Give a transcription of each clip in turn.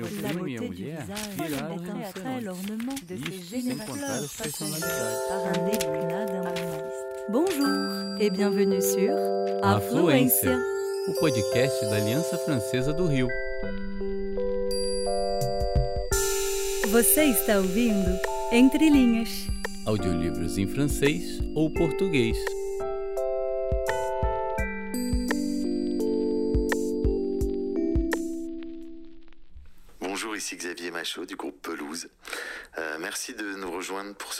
meu filho e minha mulher viraram Isso, sem contar as personalidades. Bonjour et bienvenue sur Afluência, o podcast da Aliança Francesa do Rio. Você está ouvindo Entre Linhas. Audiolivros em francês ou português.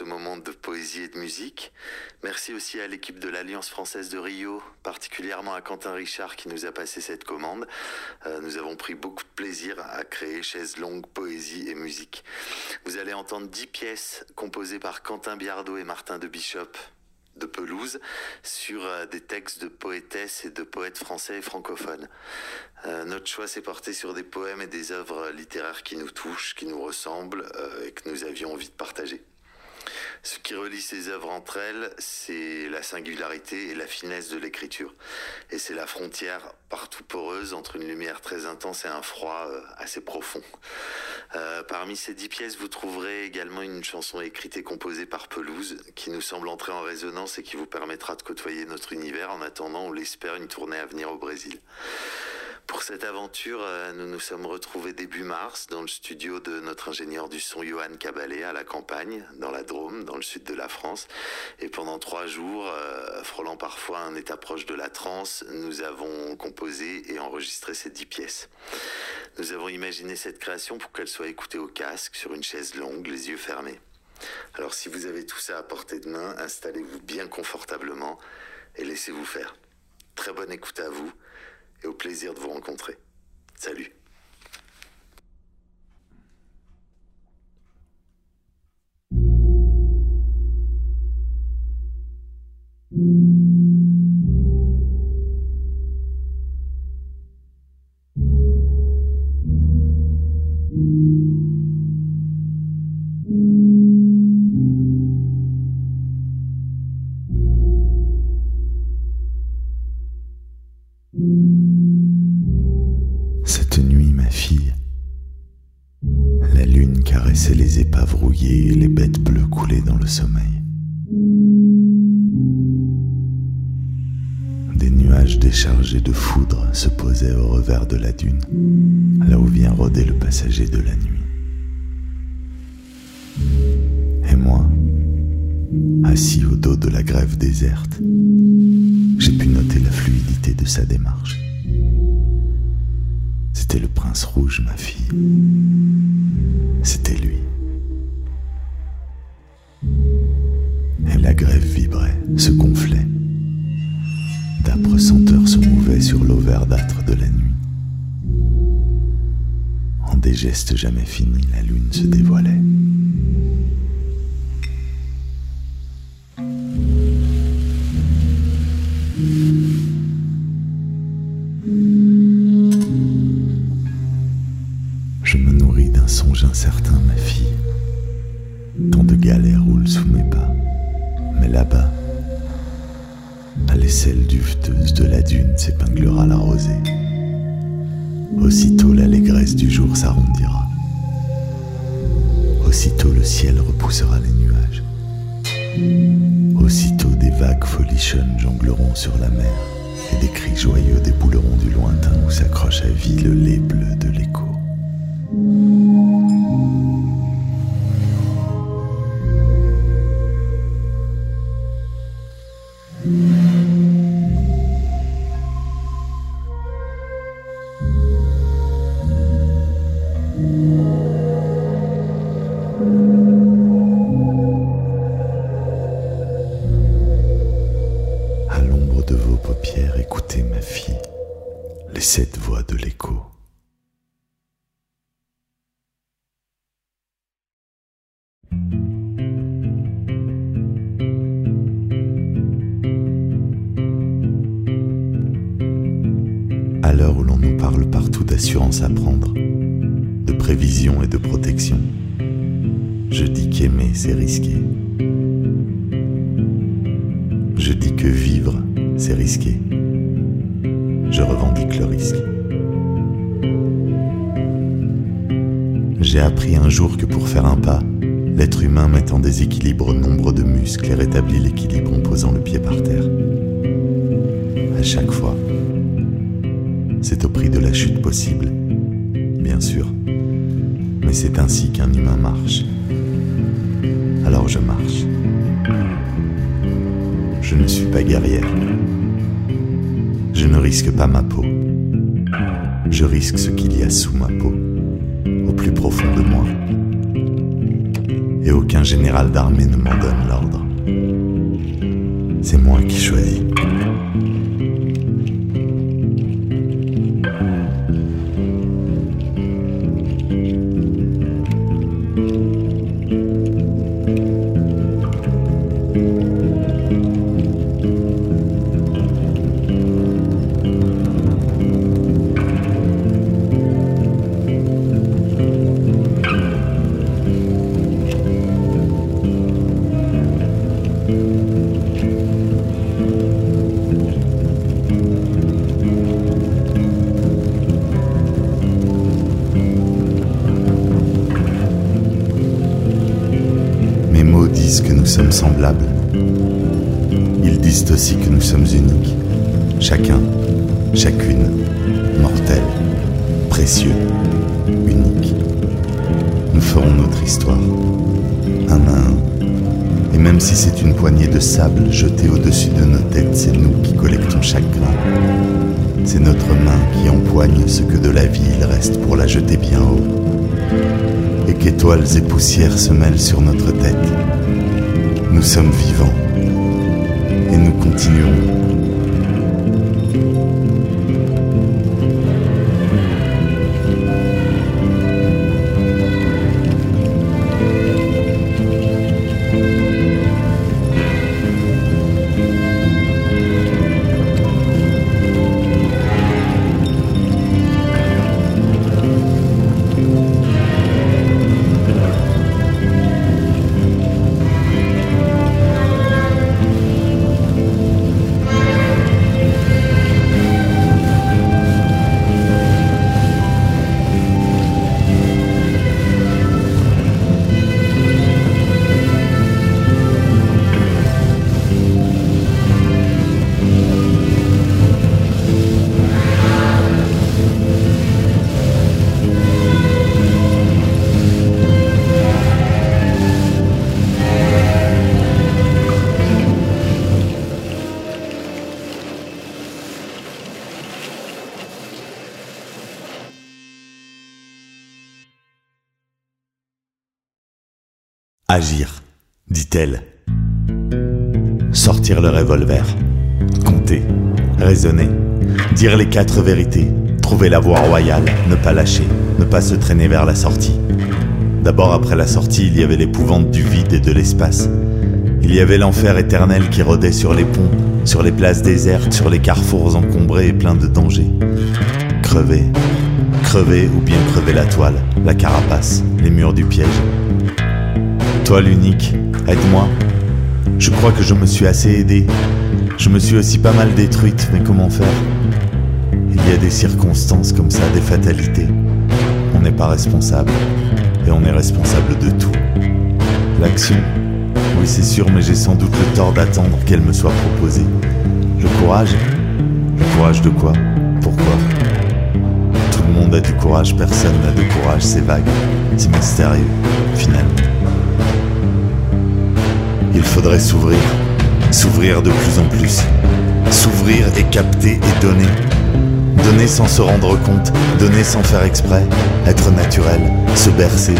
Ce moment de poésie et de musique. Merci aussi à l'équipe de l'Alliance française de Rio, particulièrement à Quentin Richard qui nous a passé cette commande. Euh, nous avons pris beaucoup de plaisir à créer Chaise longue, poésie et musique. Vous allez entendre 10 pièces composées par Quentin Biardot et Martin de Bishop de Pelouse sur euh, des textes de poétesses et de poètes français et francophones. Euh, notre choix s'est porté sur des poèmes et des œuvres littéraires qui nous touchent, qui nous ressemblent et que nous avions envie de partager. Ce qui relie ces œuvres entre elles, c'est la singularité et la finesse de l'écriture. Et c'est la frontière partout poreuse entre une lumière très intense et un froid euh, assez profond. Euh, parmi ces dix pièces, vous trouverez également une chanson écrite et composée par Pelouse qui nous semble entrer en résonance et qui vous permettra de côtoyer notre univers en attendant, on l'espère, une tournée à venir au Brésil. Pour cette aventure, euh, nous nous sommes retrouvés début mars dans le studio de notre ingénieur du son Johan Cabalé à la campagne, dans la Drôme, dans le sud de la France. Et pendant trois jours, euh, frôlant parfois un état proche de la transe, nous avons composé et enregistré ces dix pièces. Nous avons imaginé cette création pour qu'elle soit écoutée au casque, sur une chaise longue, les yeux fermés. Alors si vous avez tout ça à portée de main, installez-vous bien confortablement et laissez-vous faire. Très bonne écoute à vous et au plaisir de vous rencontrer. Salut. De la dune, là où vient rôder le passager de la nuit. Et moi, assis au dos de la grève déserte, j'ai pu noter la fluidité de sa démarche. C'était le prince rouge, ma fille. C'était lui. Et la grève vibrait, se gonflait. D'âpres senteurs se mouvaient sur l'eau verdâtre de la nuit. Des gestes jamais finis, la lune se dévoilait. Je me nourris d'un songe incertain, ma fille. Tant de galères roulent sous mes pas. Mais là-bas, à l'aisselle duveteuse de la dune s'épinglera la rosée. Aussitôt l'allégresse du jour s'arrondira. Aussitôt le ciel repoussera les nuages. Aussitôt des vagues folichonnes jongleront sur la mer et des cris joyeux débouleront du lointain où s'accroche à vie le lait bleu de l'écho. À prendre, de prévision et de protection, je dis qu'aimer c'est risqué. Je dis que vivre, c'est risqué. Je revendique le risque. J'ai appris un jour que pour faire un pas, l'être humain met en déséquilibre nombre de muscles et rétablit l'équilibre en posant le pied par terre. À chaque fois, c'est au prix de la chute possible, bien sûr, mais c'est ainsi qu'un humain marche. Alors je marche. Je ne suis pas guerrière. Je ne risque pas ma peau. Je risque ce qu'il y a sous ma peau, au plus profond de moi. Et aucun général d'armée ne m'en donne l'ordre. C'est moi qui choisis. Sommes semblables. Ils disent aussi que nous sommes uniques, chacun, chacune, mortel, précieux, unique. Nous ferons notre histoire, un à un. Et même si c'est une poignée de sable jetée au-dessus de nos têtes, c'est nous qui collectons chaque grain. C'est notre main qui empoigne ce que de la vie il reste pour la jeter bien haut. Et qu'étoiles et poussières se mêlent sur notre tête nous sommes vivants et nous continuerons. Agir, dit-elle. Sortir le revolver. Compter. Raisonner. Dire les quatre vérités. Trouver la voie royale. Ne pas lâcher. Ne pas se traîner vers la sortie. D'abord après la sortie, il y avait l'épouvante du vide et de l'espace. Il y avait l'enfer éternel qui rôdait sur les ponts, sur les places désertes, sur les carrefours encombrés et pleins de dangers. Crever. Crever ou bien crever la toile, la carapace, les murs du piège. Toi l'unique, aide-moi. Je crois que je me suis assez aidé. Je me suis aussi pas mal détruite, mais comment faire? Il y a des circonstances comme ça, des fatalités. On n'est pas responsable. Et on est responsable de tout. L'action Oui, c'est sûr, mais j'ai sans doute le tort d'attendre qu'elle me soit proposée. Le courage Le courage de quoi? Pourquoi? Tout le monde a du courage, personne n'a de courage, c'est vague, c'est mystérieux, finalement. Il faudrait s'ouvrir, s'ouvrir de plus en plus, s'ouvrir et capter et donner. Donner sans se rendre compte, donner sans faire exprès, être naturel, se bercer,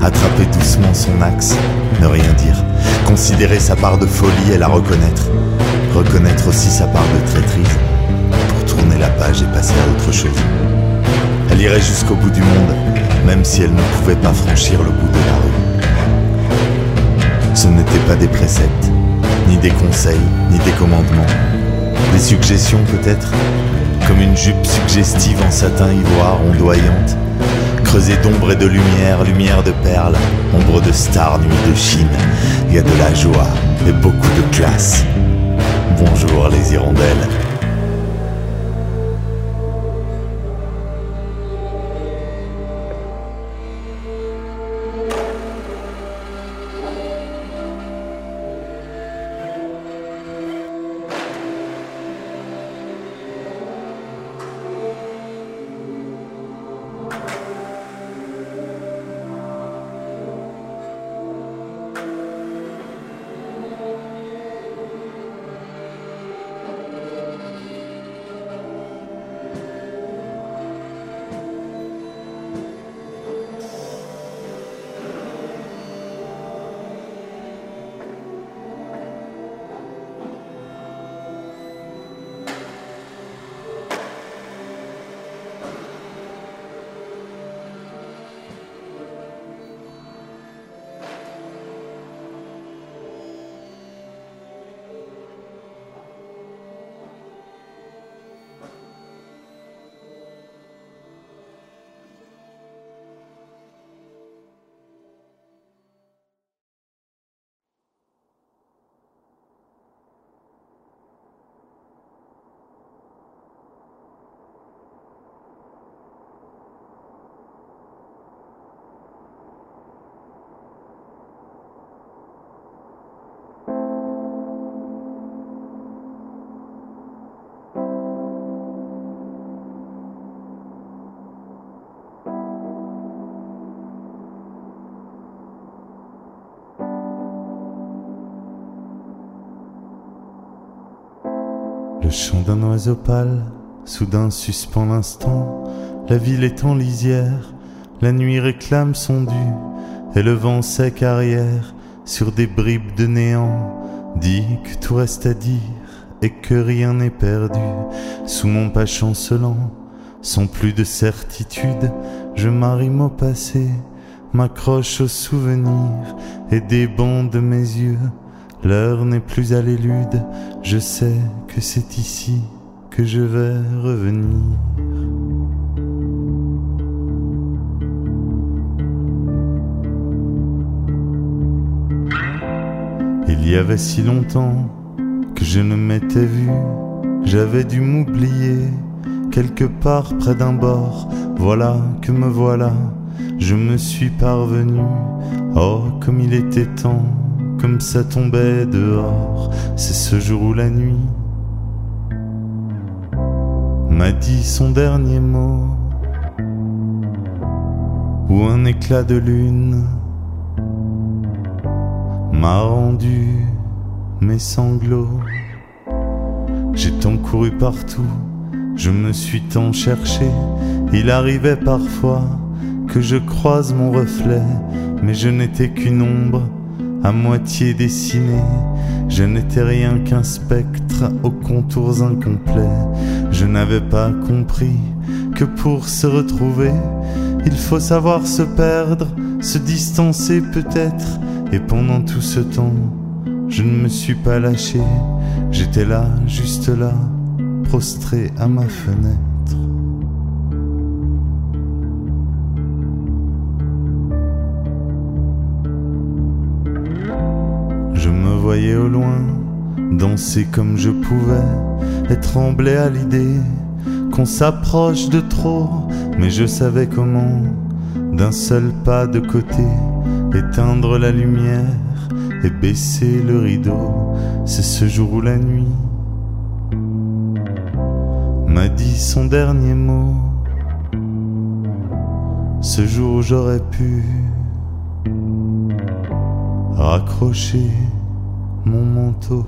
attraper doucement son axe, ne rien dire, considérer sa part de folie et la reconnaître, reconnaître aussi sa part de traîtrise, pour tourner la page et passer à autre chose. Elle irait jusqu'au bout du monde, même si elle ne pouvait pas franchir le bout de la rue. Ce n'étaient pas des préceptes, ni des conseils, ni des commandements. Des suggestions peut-être, comme une jupe suggestive en satin ivoire ondoyante, creusée d'ombre et de lumière, lumière de perles, ombre de stars, nuit de Chine. Il y a de la joie et beaucoup de classe. Bonjour les hirondelles. Le chant d'un oiseau pâle, soudain suspend l'instant. La ville est en lisière, la nuit réclame son dû, et le vent sec arrière sur des bribes de néant dit que tout reste à dire et que rien n'est perdu. Sous mon pas chancelant, sans plus de certitude, je m'arrime au passé, m'accroche aux souvenirs et des de mes yeux. L'heure n'est plus à l'élude, je sais que c'est ici que je vais revenir. Il y avait si longtemps que je ne m'étais vu, j'avais dû m'oublier quelque part près d'un bord. Voilà que me voilà, je me suis parvenu. Oh, comme il était temps, comme ça tombait dehors, c'est ce jour où la nuit. M'a dit son dernier mot, ou un éclat de lune. M'a rendu mes sanglots. J'ai tant couru partout, je me suis tant cherché. Il arrivait parfois que je croise mon reflet, mais je n'étais qu'une ombre à moitié dessinée. Je n'étais rien qu'un spectre aux contours incomplets. Je n'avais pas compris que pour se retrouver, il faut savoir se perdre, se distancer peut-être et pendant tout ce temps, je ne me suis pas lâché, j'étais là, juste là, prostré à ma fenêtre. Voyais au loin, danser comme je pouvais, et trembler à l'idée qu'on s'approche de trop, mais je savais comment, d'un seul pas de côté, éteindre la lumière et baisser le rideau. C'est ce jour où la nuit m'a dit son dernier mot. Ce jour où j'aurais pu raccrocher mon manteau.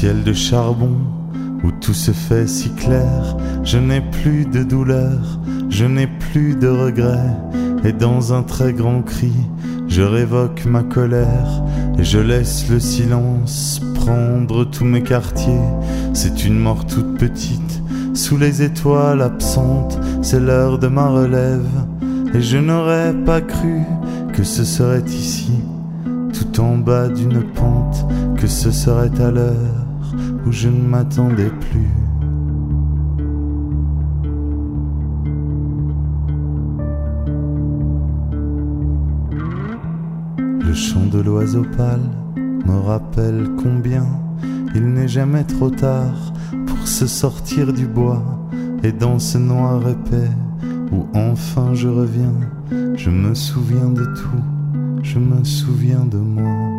Ciel de charbon où tout se fait si clair, je n'ai plus de douleur, je n'ai plus de regret, et dans un très grand cri, je révoque ma colère, et je laisse le silence prendre tous mes quartiers. C'est une mort toute petite, sous les étoiles absentes, c'est l'heure de ma relève, et je n'aurais pas cru que ce serait ici, tout en bas d'une pente, que ce serait à l'heure je ne m'attendais plus. Le chant de l'oiseau pâle me rappelle combien il n'est jamais trop tard pour se sortir du bois et dans ce noir épais où enfin je reviens, je me souviens de tout, je me souviens de moi.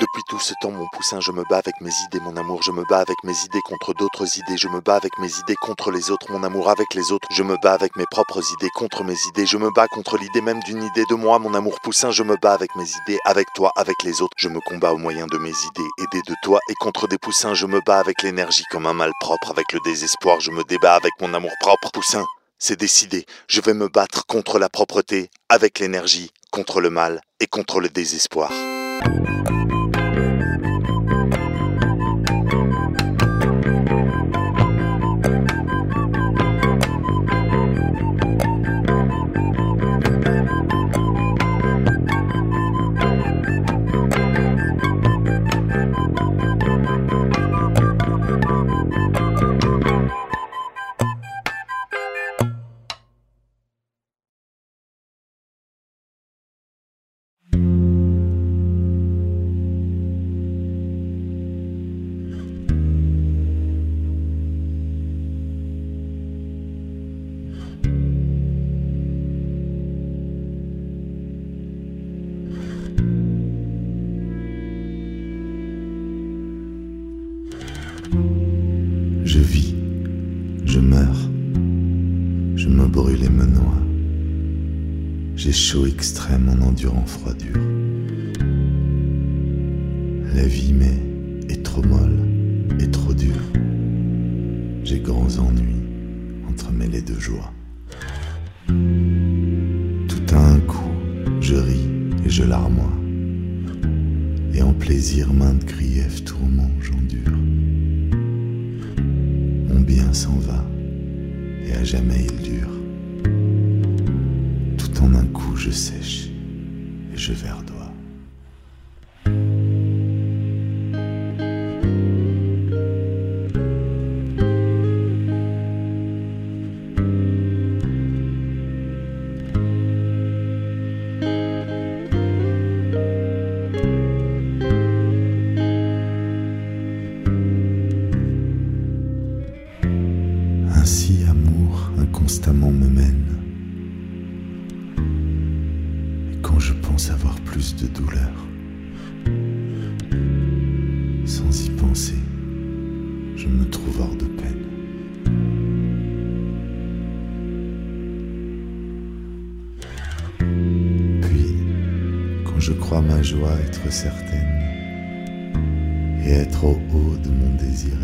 Depuis tout ce temps, mon poussin, je me bats avec mes idées, mon amour, je me bats avec mes idées contre d'autres idées, je me bats avec mes idées contre les autres, mon amour avec les autres, je me bats avec mes propres idées contre mes idées, je me bats contre l'idée même d'une idée de moi, mon amour poussin, je me bats avec mes idées, avec toi, avec les autres, je me combats au moyen de mes idées, aidé de toi, et contre des poussins, je me bats avec l'énergie comme un mal propre, avec le désespoir, je me débat avec mon amour propre, poussin. C'est décidé, je vais me battre contre la propreté, avec l'énergie, contre le mal et contre le désespoir. Endurant froidure. La vie m'est est trop molle et trop dure. J'ai grands ennuis entremêlés de joie. Tout à un coup, je ris et je larmoie. Et en plaisir, maintes griefs tourments j'endure. Mon bien s'en va, et à jamais il dure. Tout en un coup, je sèche et sans y penser, je me trouve hors de peine. Puis, quand je crois ma joie être certaine et être au haut de mon désir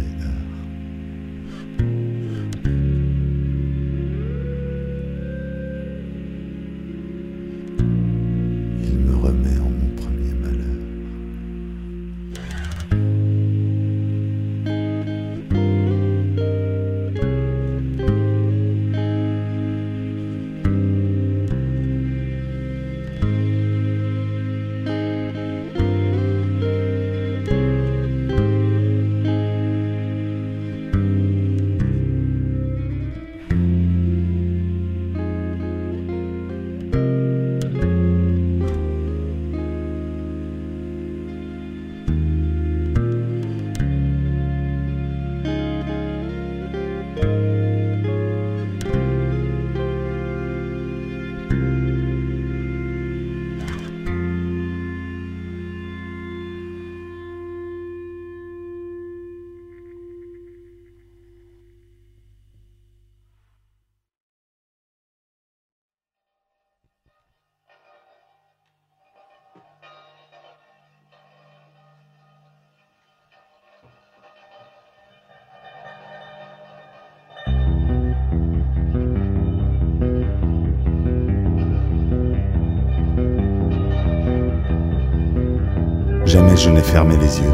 Je n'ai fermé les yeux.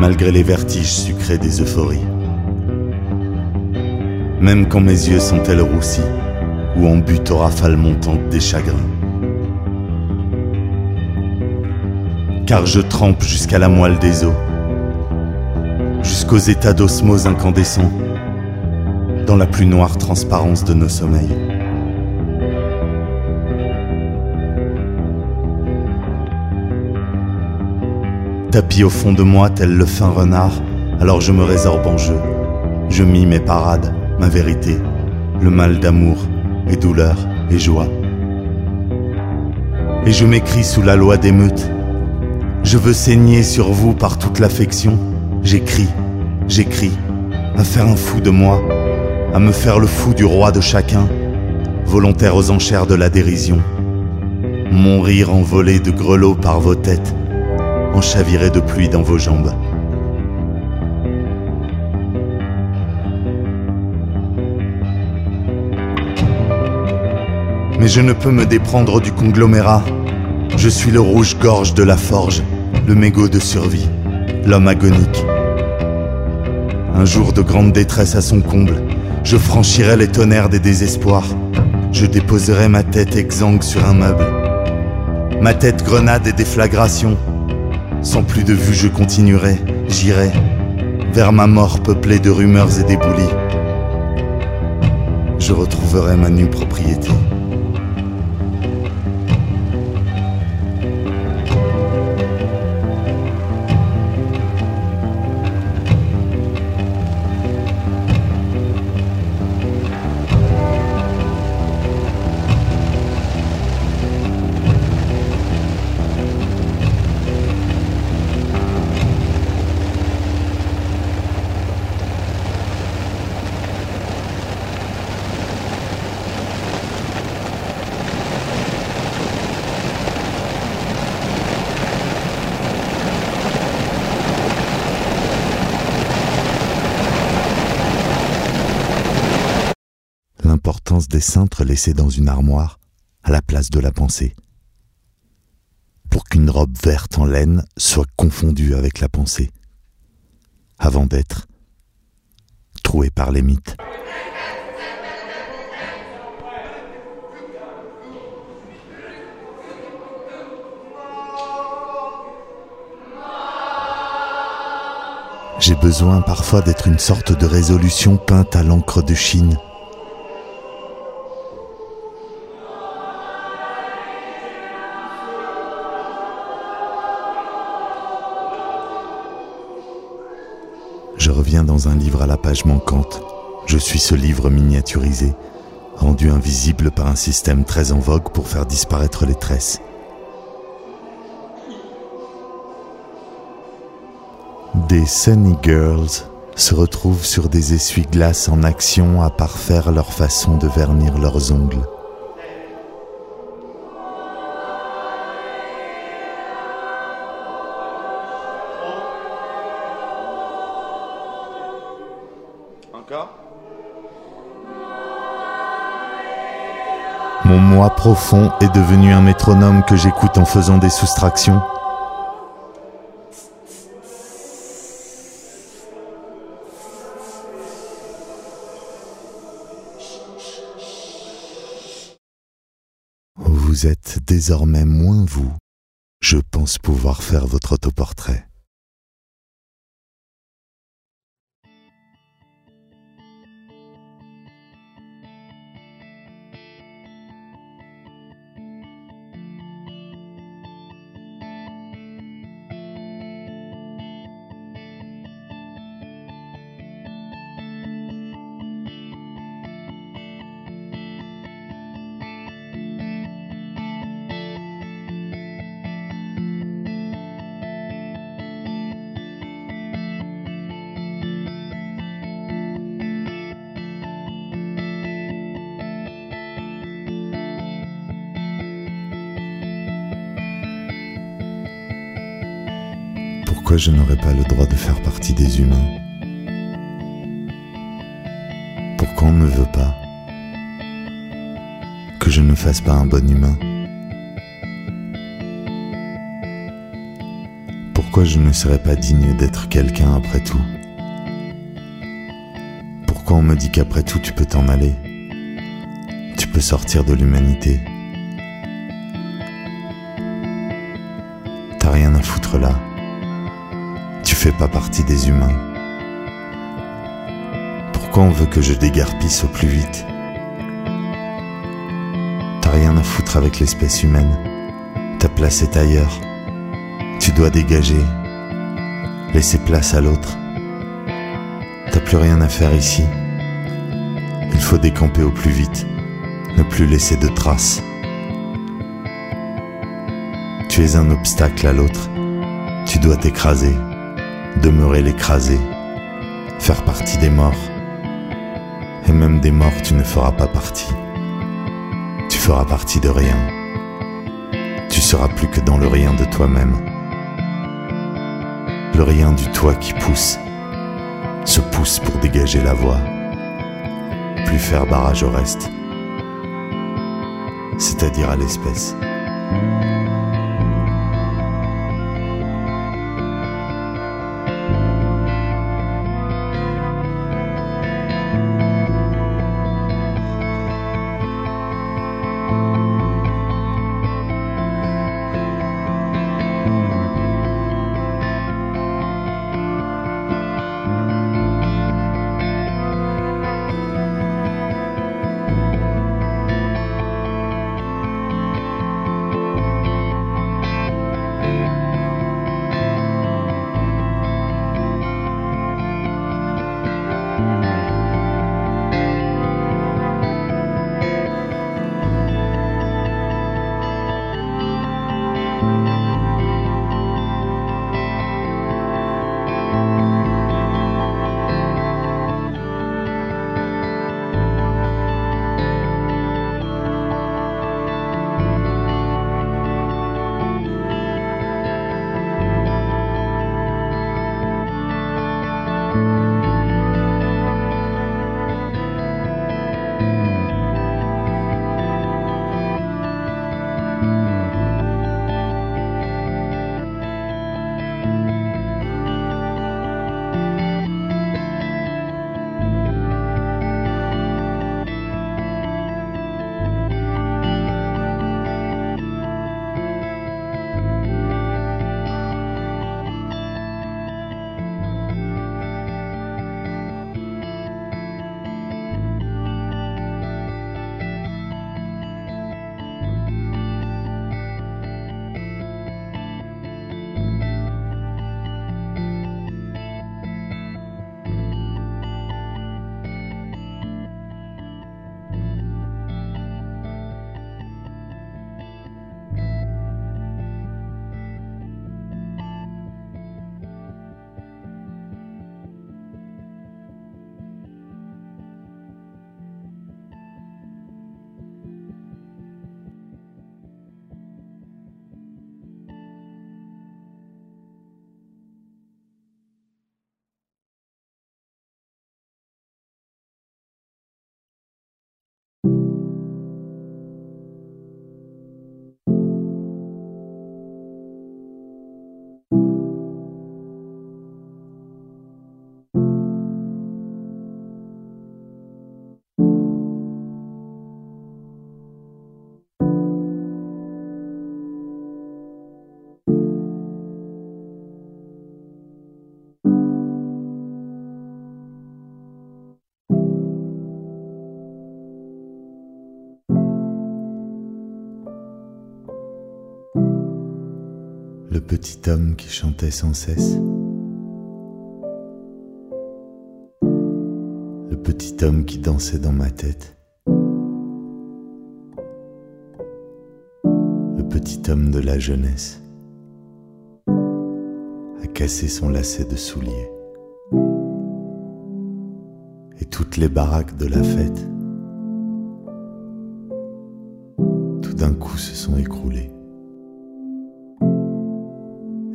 Malgré les vertiges sucrés des euphories. Même quand mes yeux sont-elles roussis ou en butte aux rafales montantes des chagrins. Car je trempe jusqu'à la moelle des os, jusqu'aux états d'osmose incandescents, dans la plus noire transparence de nos sommeils. Tapis au fond de moi tel le fin renard, alors je me résorbe en jeu. Je mis mes parades, ma vérité, le mal d'amour et douleur et joie. Et je m'écris sous la loi d'émeute. Je veux saigner sur vous par toute l'affection. J'écris, j'écris, à faire un fou de moi, à me faire le fou du roi de chacun, volontaire aux enchères de la dérision. Mon rire envolé de grelots par vos têtes, en chaviré de pluie dans vos jambes. Mais je ne peux me déprendre du conglomérat. Je suis le rouge-gorge de la forge, le mégot de survie, l'homme agonique. Un jour de grande détresse à son comble, je franchirai les tonnerres des désespoirs. Je déposerai ma tête exsangue sur un meuble. Ma tête grenade et déflagration. Sans plus de vue, je continuerai, j'irai vers ma mort peuplée de rumeurs et d'éboulis. Je retrouverai ma nue propriété. Des cintres laissés dans une armoire à la place de la pensée. Pour qu'une robe verte en laine soit confondue avec la pensée, avant d'être trouée par les mythes. J'ai besoin parfois d'être une sorte de résolution peinte à l'encre de Chine. Un livre à la page manquante. Je suis ce livre miniaturisé, rendu invisible par un système très en vogue pour faire disparaître les tresses. Des Sunny Girls se retrouvent sur des essuie-glaces en action à parfaire leur façon de vernir leurs ongles. Moi profond est devenu un métronome que j'écoute en faisant des soustractions. Vous êtes désormais moins vous. Je pense pouvoir faire votre autoportrait. Pourquoi je n'aurais pas le droit de faire partie des humains? Pourquoi on ne veut pas que je ne fasse pas un bon humain? Pourquoi je ne serais pas digne d'être quelqu'un après tout? Pourquoi on me dit qu'après tout tu peux t'en aller? Tu peux sortir de l'humanité? T'as rien à foutre là pas partie des humains. Pourquoi on veut que je dégarpisse au plus vite? T'as rien à foutre avec l'espèce humaine. Ta place est ailleurs. Tu dois dégager. Laisser place à l'autre. T'as plus rien à faire ici. Il faut décamper au plus vite. Ne plus laisser de traces. Tu es un obstacle à l'autre. Tu dois t'écraser demeurer l'écraser, faire partie des morts. Et même des morts, tu ne feras pas partie. Tu feras partie de rien. Tu seras plus que dans le rien de toi-même. Le rien du toi qui pousse, se pousse pour dégager la voie, plus faire barrage au reste, c'est-à-dire à, l'espèce. Petit homme qui chantait sans cesse. Le petit homme qui dansait dans ma tête. Le petit homme de la jeunesse a cassé son lacet de soulier. Et toutes les baraques de la fête tout d'un coup se sont écroulées.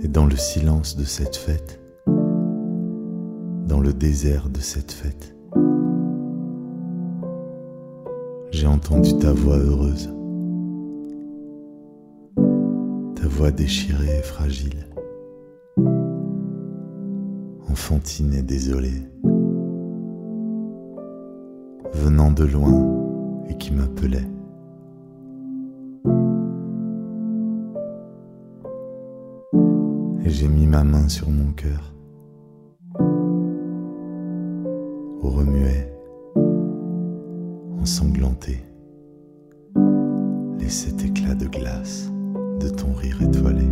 Et dans le silence de cette fête, dans le désert de cette fête, j'ai entendu ta voix heureuse, ta voix déchirée et fragile, enfantine et désolée, venant de loin et qui m'appelait. Et j'ai mis ma main sur mon cœur. Au remuet, ensanglanté, les sept éclats de glace de ton rire étoilé.